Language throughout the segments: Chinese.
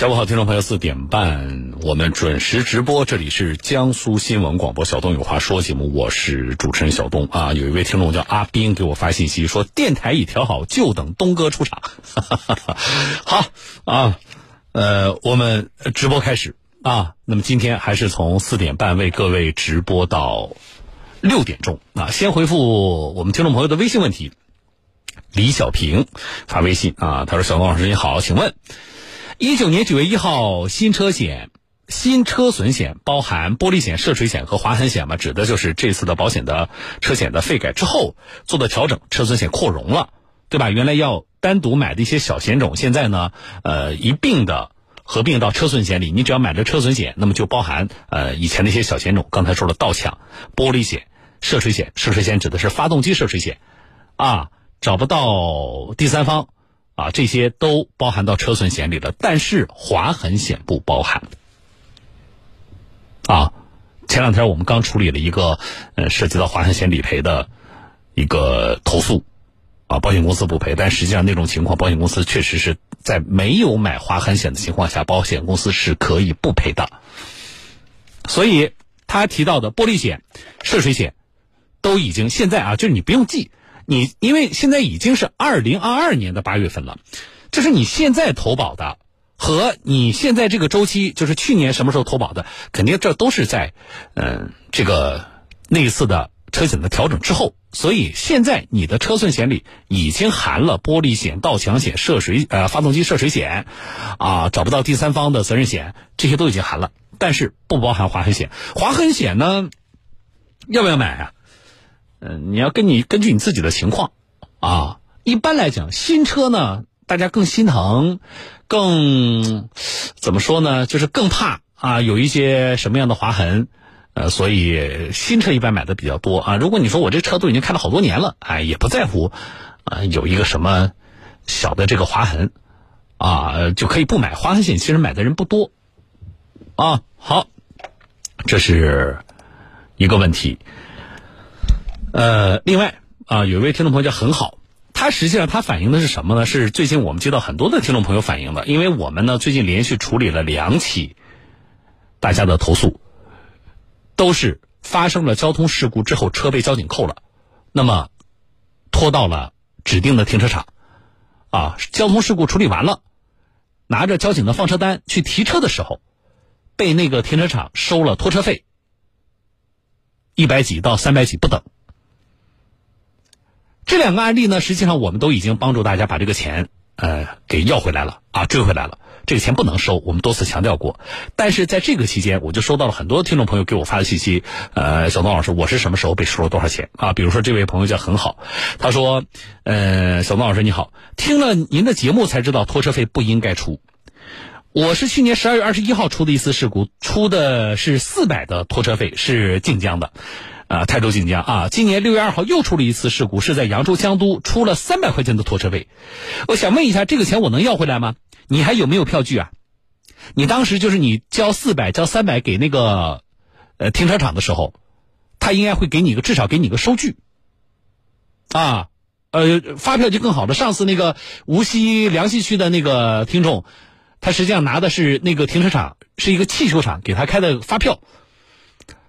下午好，听众朋友，四点半我们准时直播，这里是江苏新闻广播小东有话说节目，我是主持人小东啊。有一位听众叫阿斌给我发信息说，电台已调好，就等东哥出场。好啊，呃，我们直播开始啊。那么今天还是从四点半为各位直播到六点钟啊。先回复我们听众朋友的微信问题，李小平发微信啊，他说：“小东老师你好，请问。”一九年九月一号，新车险、新车损险包含玻璃险、涉水险和划痕险嘛？指的就是这次的保险的车险的费改之后做的调整，车损险扩容了，对吧？原来要单独买的一些小险种，现在呢，呃，一并的合并到车损险里。你只要买了车损险，那么就包含呃以前的一些小险种。刚才说了盗抢、玻璃险、涉水险，涉水险指的是发动机涉水险，啊，找不到第三方。啊，这些都包含到车损险里了，但是划痕险不包含。啊，前两天我们刚处理了一个呃涉及到划痕险理赔的一个投诉，啊，保险公司不赔，但实际上那种情况，保险公司确实是在没有买划痕险的情况下，保险公司是可以不赔的。所以他提到的玻璃险、涉水险都已经现在啊，就是你不用记。你因为现在已经是二零二二年的八月份了，就是你现在投保的和你现在这个周期，就是去年什么时候投保的，肯定这都是在嗯这个那一次的车险的调整之后，所以现在你的车损险里已经含了玻璃险、盗抢险、涉水呃发动机涉水险啊，找不到第三方的责任险，这些都已经含了，但是不包含划痕险。划痕险呢，要不要买啊？嗯，你要跟你根据你自己的情况，啊，一般来讲，新车呢，大家更心疼，更怎么说呢？就是更怕啊，有一些什么样的划痕，呃，所以新车一般买的比较多啊。如果你说我这车都已经开了好多年了，哎，也不在乎，啊，有一个什么小的这个划痕，啊，就可以不买划痕险。其实买的人不多，啊，好，这是一个问题。呃，另外啊，有一位听众朋友叫很好，他实际上他反映的是什么呢？是最近我们接到很多的听众朋友反映的，因为我们呢最近连续处理了两起大家的投诉，都是发生了交通事故之后车被交警扣了，那么拖到了指定的停车场，啊，交通事故处理完了，拿着交警的放车单去提车的时候，被那个停车场收了拖车费一百几到三百几不等。这两个案例呢，实际上我们都已经帮助大家把这个钱呃给要回来了啊，追回来了。这个钱不能收，我们多次强调过。但是在这个期间，我就收到了很多听众朋友给我发的信息，呃，小东老师，我是什么时候被收了多少钱啊？比如说这位朋友叫很好，他说，呃，小东老师你好，听了您的节目才知道拖车费不应该出。我是去年十二月二十一号出的一次事故，出的是四百的拖车费，是晋江的。啊，泰州晋江啊，今年六月二号又出了一次事故，是在扬州江都出了三百块钱的拖车费。我想问一下，这个钱我能要回来吗？你还有没有票据啊？你当时就是你交四百、交三百给那个呃停车场的时候，他应该会给你个至少给你个收据啊，呃，发票就更好了。上次那个无锡梁溪区的那个听众，他实际上拿的是那个停车场是一个汽修厂给他开的发票，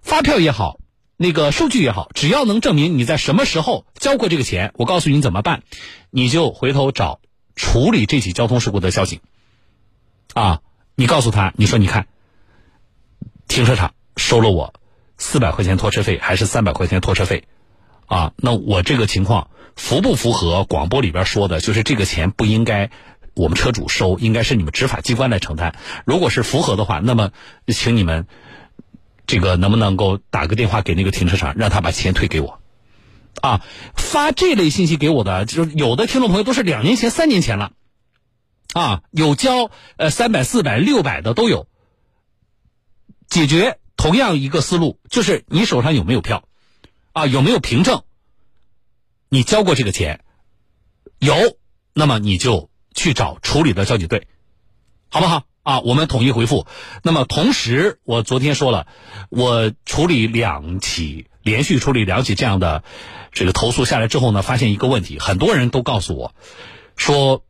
发票也好。那个数据也好，只要能证明你在什么时候交过这个钱，我告诉你怎么办，你就回头找处理这起交通事故的交警，啊，你告诉他，你说你看，停车场收了我四百块钱拖车费还是三百块钱拖车费，啊，那我这个情况符不符合广播里边说的，就是这个钱不应该我们车主收，应该是你们执法机关来承担。如果是符合的话，那么请你们。这个能不能够打个电话给那个停车场，让他把钱退给我？啊，发这类信息给我的，就是有的听众朋友都是两年前、三年前了，啊，有交呃三百、四百、六百的都有。解决同样一个思路，就是你手上有没有票，啊，有没有凭证？你交过这个钱，有，那么你就去找处理的交警队，好不好？啊，我们统一回复。那么同时，我昨天说了，我处理两起，连续处理两起这样的这个投诉下来之后呢，发现一个问题，很多人都告诉我，说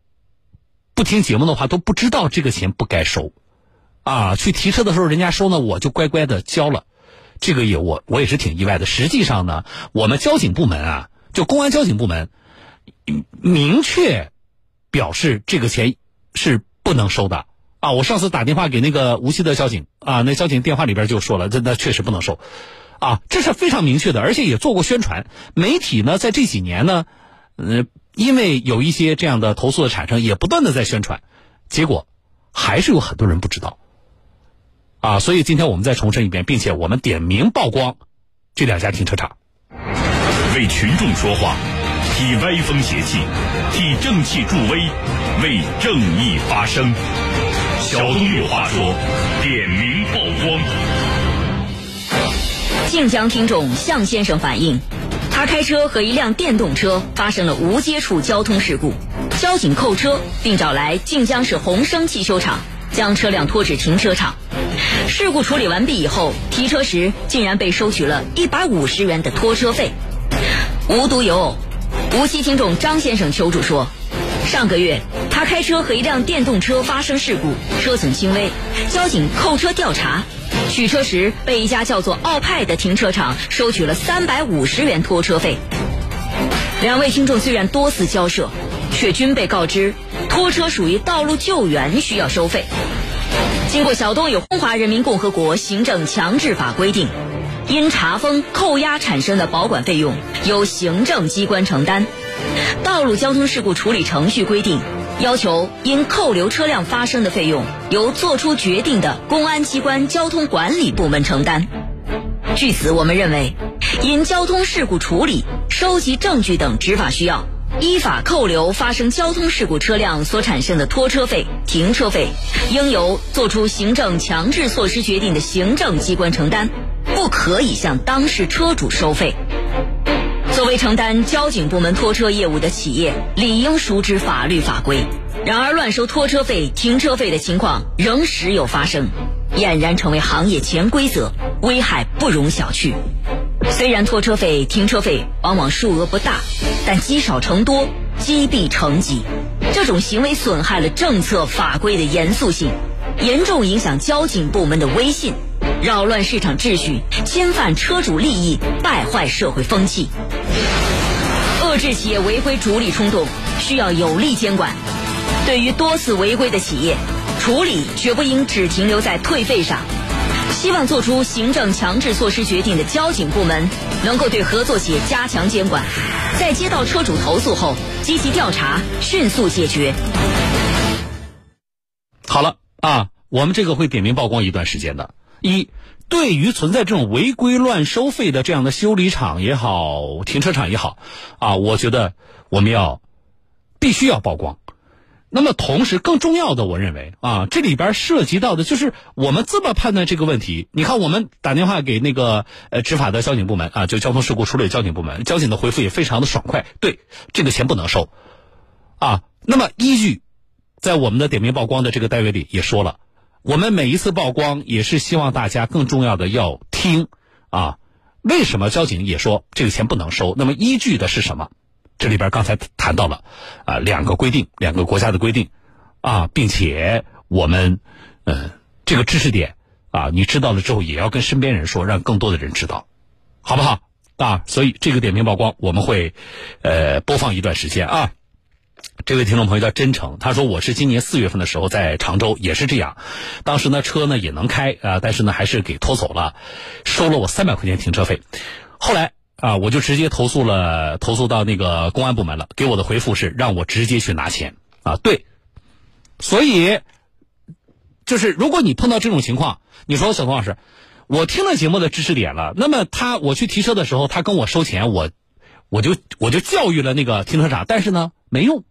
不听节目的话都不知道这个钱不该收，啊，去提车的时候人家收呢，我就乖乖的交了，这个也我我也是挺意外的。实际上呢，我们交警部门啊，就公安交警部门，明确表示这个钱是不能收的啊。我上次打电话给那个无锡的交警啊，那交警电话里边就说了，这那确实不能收，啊，这是非常明确的，而且也做过宣传。媒体呢，在这几年呢，呃。因为有一些这样的投诉的产生，也不断的在宣传，结果还是有很多人不知道，啊，所以今天我们再重申一遍，并且我们点名曝光这两家停车场，为群众说话，替歪风邪气，替正气助威，为正义发声。小东有话说，点名曝光。晋江听众向先生反映。他开车和一辆电动车发生了无接触交通事故，交警扣车，并找来晋江市宏升汽修厂将车辆拖至停车场。事故处理完毕以后，提车时竟然被收取了一百五十元的拖车费。无独有偶，无锡听众张先生求助说，上个月他开车和一辆电动车发生事故，车损轻微，交警扣车调查。取车时被一家叫做奥派的停车场收取了三百五十元拖车费。两位听众虽然多次交涉，却均被告知拖车属于道路救援，需要收费。经过小东有中华人民共和国行政强制法规定，因查封、扣押产生的保管费用由行政机关承担。道路交通事故处理程序规定。要求因扣留车辆发生的费用由作出决定的公安机关交通管理部门承担。据此，我们认为，因交通事故处理、收集证据等执法需要，依法扣留发生交通事故车辆所产生的拖车费、停车费，应由作出行政强制措施决定的行政机关承担，不可以向当事车主收费。作为承担交警部门拖车业务的企业，理应熟知法律法规。然而，乱收拖车费、停车费的情况仍时有发生，俨然成为行业潜规则，危害不容小觑。虽然拖车费、停车费往往数额不大，但积少成多，积弊成疾。这种行为损害了政策法规的严肃性，严重影响交警部门的威信。扰乱市场秩序，侵犯车主利益，败坏社会风气。遏制企业违规逐利冲动，需要有力监管。对于多次违规的企业，处理绝不应只停留在退费上。希望做出行政强制措施决定的交警部门，能够对合作企业加强监管，在接到车主投诉后，积极调查，迅速解决。好了啊，我们这个会点名曝光一段时间的。一，对于存在这种违规乱收费的这样的修理厂也好，停车场也好，啊，我觉得我们要必须要曝光。那么，同时更重要的，我认为啊，这里边涉及到的就是我们这么判断这个问题。你看，我们打电话给那个呃执法的交警部门啊，就交通事故处理交警部门，交警的回复也非常的爽快，对这个钱不能收啊。那么，依据在我们的点名曝光的这个单位里也说了。我们每一次曝光也是希望大家更重要的要听啊，为什么交警也说这个钱不能收？那么依据的是什么？这里边刚才谈到了啊两个规定，两个国家的规定啊，并且我们嗯这个知识点啊，你知道了之后也要跟身边人说，让更多的人知道，好不好啊？所以这个点名曝光我们会呃播放一段时间啊。这位听众朋友叫真诚，他说我是今年四月份的时候在常州也是这样，当时呢车呢也能开啊，但是呢还是给拖走了，收了我三百块钱停车费。后来啊我就直接投诉了，投诉到那个公安部门了，给我的回复是让我直接去拿钱啊。对，所以就是如果你碰到这种情况，你说小童老师，我听了节目的知识点了，那么他我去提车的时候，他跟我收钱，我我就我就教育了那个停车场，但是呢没用。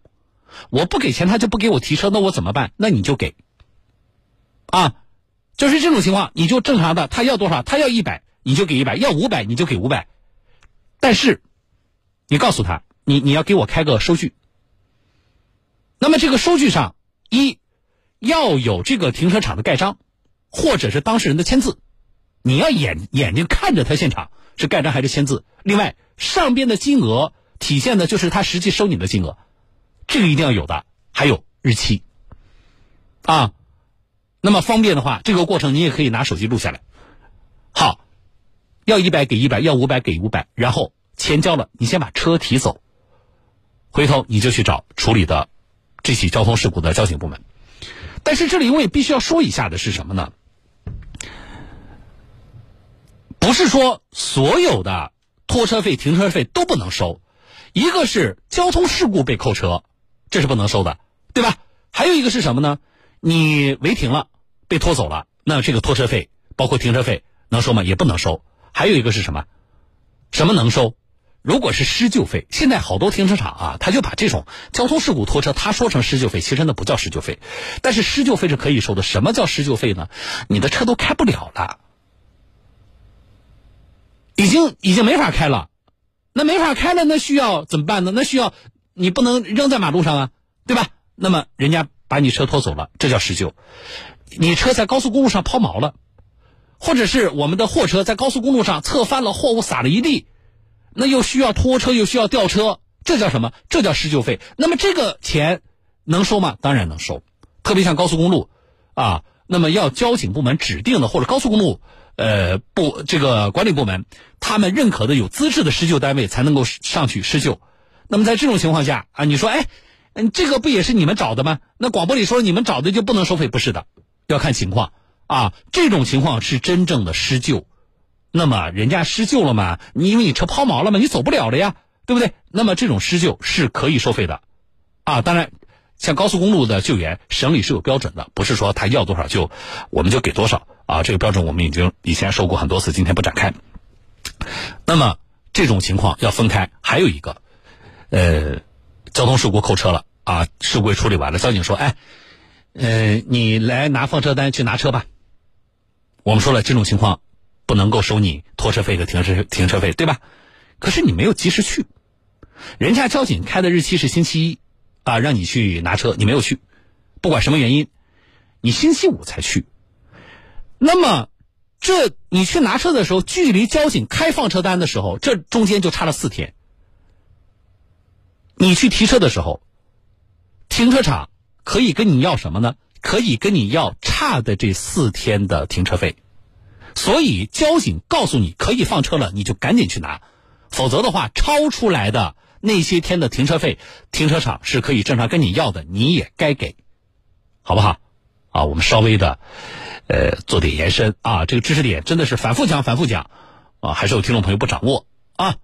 我不给钱，他就不给我提车，那我怎么办？那你就给，啊，就是这种情况，你就正常的，他要多少？他要一百，你就给一百；要五百，你就给五百。但是，你告诉他，你你要给我开个收据。那么这个收据上，一要有这个停车场的盖章，或者是当事人的签字，你要眼眼睛看着他现场是盖章还是签字。另外，上边的金额体现的就是他实际收你的金额。这个一定要有的，还有日期，啊。那么方便的话，这个过程你也可以拿手机录下来。好，要一百给一百，要五百给五百，然后钱交了，你先把车提走，回头你就去找处理的这起交通事故的交警部门。但是这里我也必须要说一下的是什么呢？不是说所有的拖车费、停车费都不能收，一个是交通事故被扣车，这是不能收的，对吧？还有一个是什么呢？你违停了，被拖走了，那这个拖车费包括停车费能收吗？也不能收。还有一个是什么？什么能收？如果是施救费，现在好多停车场啊，他就把这种交通事故拖车，他说成施救费，其实那不叫施救费。但是施救费是可以收的。什么叫施救费呢？你的车都开不了了，已经已经没法开了，那没法开了，那需要怎么办呢？那需要你不能扔在马路上啊，对吧？那么人家。把你车拖走了，这叫施救。你车在高速公路上抛锚了，或者是我们的货车在高速公路上侧翻了，货物撒了一地，那又需要拖车又需要吊车，这叫什么？这叫施救费。那么这个钱能收吗？当然能收。特别像高速公路啊，那么要交警部门指定的或者高速公路呃部这个管理部门他们认可的有资质的施救单位才能够上去施救。那么在这种情况下啊，你说哎。嗯，这个不也是你们找的吗？那广播里说你们找的就不能收费？不是的，要看情况啊。这种情况是真正的施救。那么人家施救了吗？你因为你车抛锚了吗？你走不了了呀，对不对？那么这种施救是可以收费的啊。当然，像高速公路的救援，省里是有标准的，不是说他要多少就我们就给多少啊。这个标准我们已经以前说过很多次，今天不展开。那么这种情况要分开。还有一个，呃。交通事故扣车了啊！事故处理完了，交警说：“哎，呃，你来拿放车单去拿车吧。”我们说了，这种情况不能够收你拖车费和停车停车费，对吧？可是你没有及时去，人家交警开的日期是星期一啊，让你去拿车，你没有去，不管什么原因，你星期五才去。那么，这你去拿车的时候，距离交警开放车单的时候，这中间就差了四天。你去提车的时候，停车场可以跟你要什么呢？可以跟你要差的这四天的停车费。所以交警告诉你可以放车了，你就赶紧去拿，否则的话，超出来的那些天的停车费，停车场是可以正常跟你要的，你也该给，好不好？啊，我们稍微的，呃，做点延伸啊，这个知识点真的是反复讲、反复讲，啊，还是有听众朋友不掌握啊。